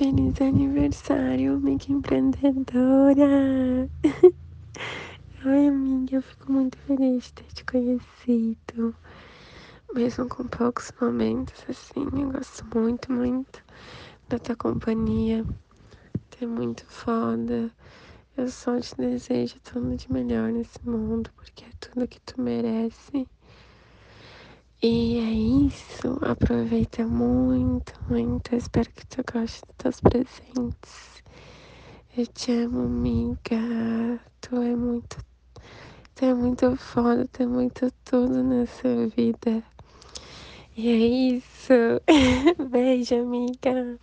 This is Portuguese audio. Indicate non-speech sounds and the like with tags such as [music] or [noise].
Feliz aniversário, amiga empreendedora! [laughs] Ai, amiga, eu fico muito feliz de ter te conhecido. Mesmo com poucos momentos, assim, eu gosto muito, muito da tua companhia. Tu é muito foda. Eu só te desejo tudo de melhor nesse mundo, porque é tudo que tu merece. E é isso. Aproveita muito, muito. Espero que tu goste dos teus presentes. Eu te amo, amiga. Tu é muito. Tu é muito foda, tu é muito tudo nessa vida. E é isso. [laughs] Beijo, amiga.